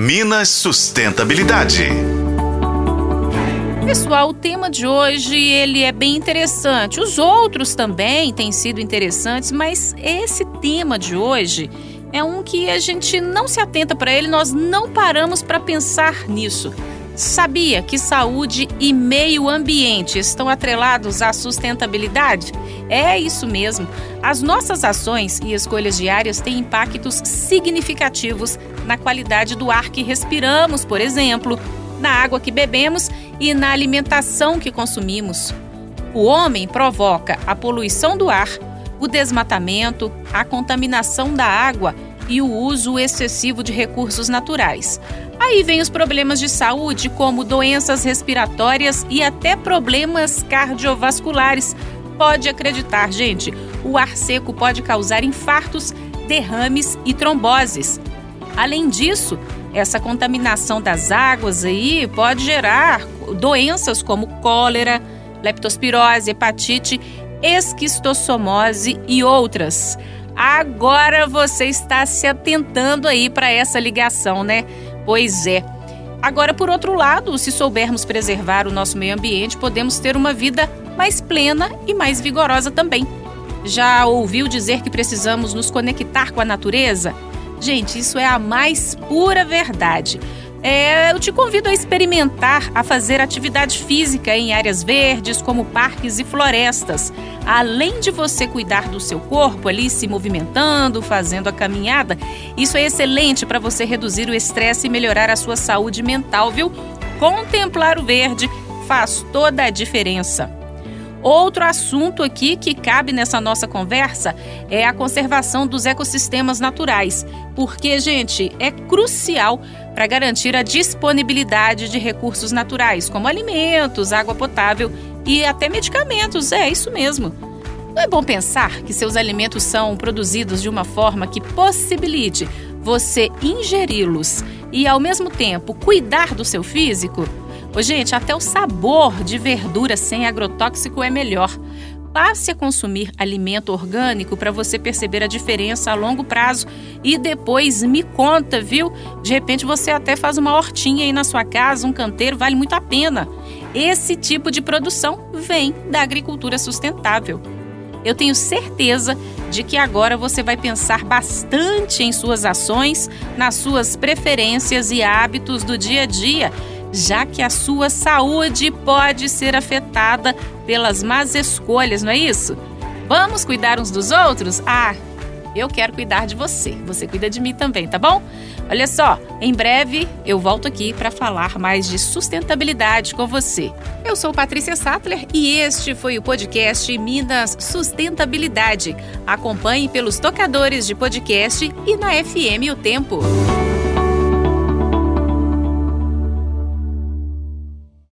Minas Sustentabilidade. Pessoal, o tema de hoje ele é bem interessante. Os outros também têm sido interessantes, mas esse tema de hoje é um que a gente não se atenta para ele, nós não paramos para pensar nisso. Sabia que saúde e meio ambiente estão atrelados à sustentabilidade? É isso mesmo. As nossas ações e escolhas diárias têm impactos significativos na qualidade do ar que respiramos, por exemplo, na água que bebemos e na alimentação que consumimos. O homem provoca a poluição do ar, o desmatamento, a contaminação da água e o uso excessivo de recursos naturais. Aí vem os problemas de saúde, como doenças respiratórias e até problemas cardiovasculares. Pode acreditar, gente, o ar seco pode causar infartos, derrames e tromboses. Além disso, essa contaminação das águas aí pode gerar doenças como cólera, leptospirose, hepatite, esquistossomose e outras. Agora você está se atentando aí para essa ligação, né? Pois é. Agora, por outro lado, se soubermos preservar o nosso meio ambiente, podemos ter uma vida mais plena e mais vigorosa também. Já ouviu dizer que precisamos nos conectar com a natureza? Gente, isso é a mais pura verdade. É, eu te convido a experimentar a fazer atividade física em áreas verdes, como parques e florestas. Além de você cuidar do seu corpo ali, se movimentando, fazendo a caminhada, isso é excelente para você reduzir o estresse e melhorar a sua saúde mental, viu? Contemplar o verde faz toda a diferença. Outro assunto aqui que cabe nessa nossa conversa é a conservação dos ecossistemas naturais, porque, gente, é crucial para garantir a disponibilidade de recursos naturais, como alimentos, água potável e até medicamentos. É isso mesmo. Não é bom pensar que seus alimentos são produzidos de uma forma que possibilite você ingeri-los e, ao mesmo tempo, cuidar do seu físico? Ô, gente, até o sabor de verdura sem agrotóxico é melhor. Passe a consumir alimento orgânico para você perceber a diferença a longo prazo e depois me conta, viu? De repente você até faz uma hortinha aí na sua casa, um canteiro, vale muito a pena. Esse tipo de produção vem da agricultura sustentável. Eu tenho certeza de que agora você vai pensar bastante em suas ações, nas suas preferências e hábitos do dia a dia já que a sua saúde pode ser afetada pelas más escolhas, não é isso? Vamos cuidar uns dos outros? Ah, eu quero cuidar de você. Você cuida de mim também, tá bom? Olha só, em breve eu volto aqui para falar mais de sustentabilidade com você. Eu sou Patrícia Sattler e este foi o podcast Minas Sustentabilidade. Acompanhe pelos tocadores de podcast e na FM O Tempo.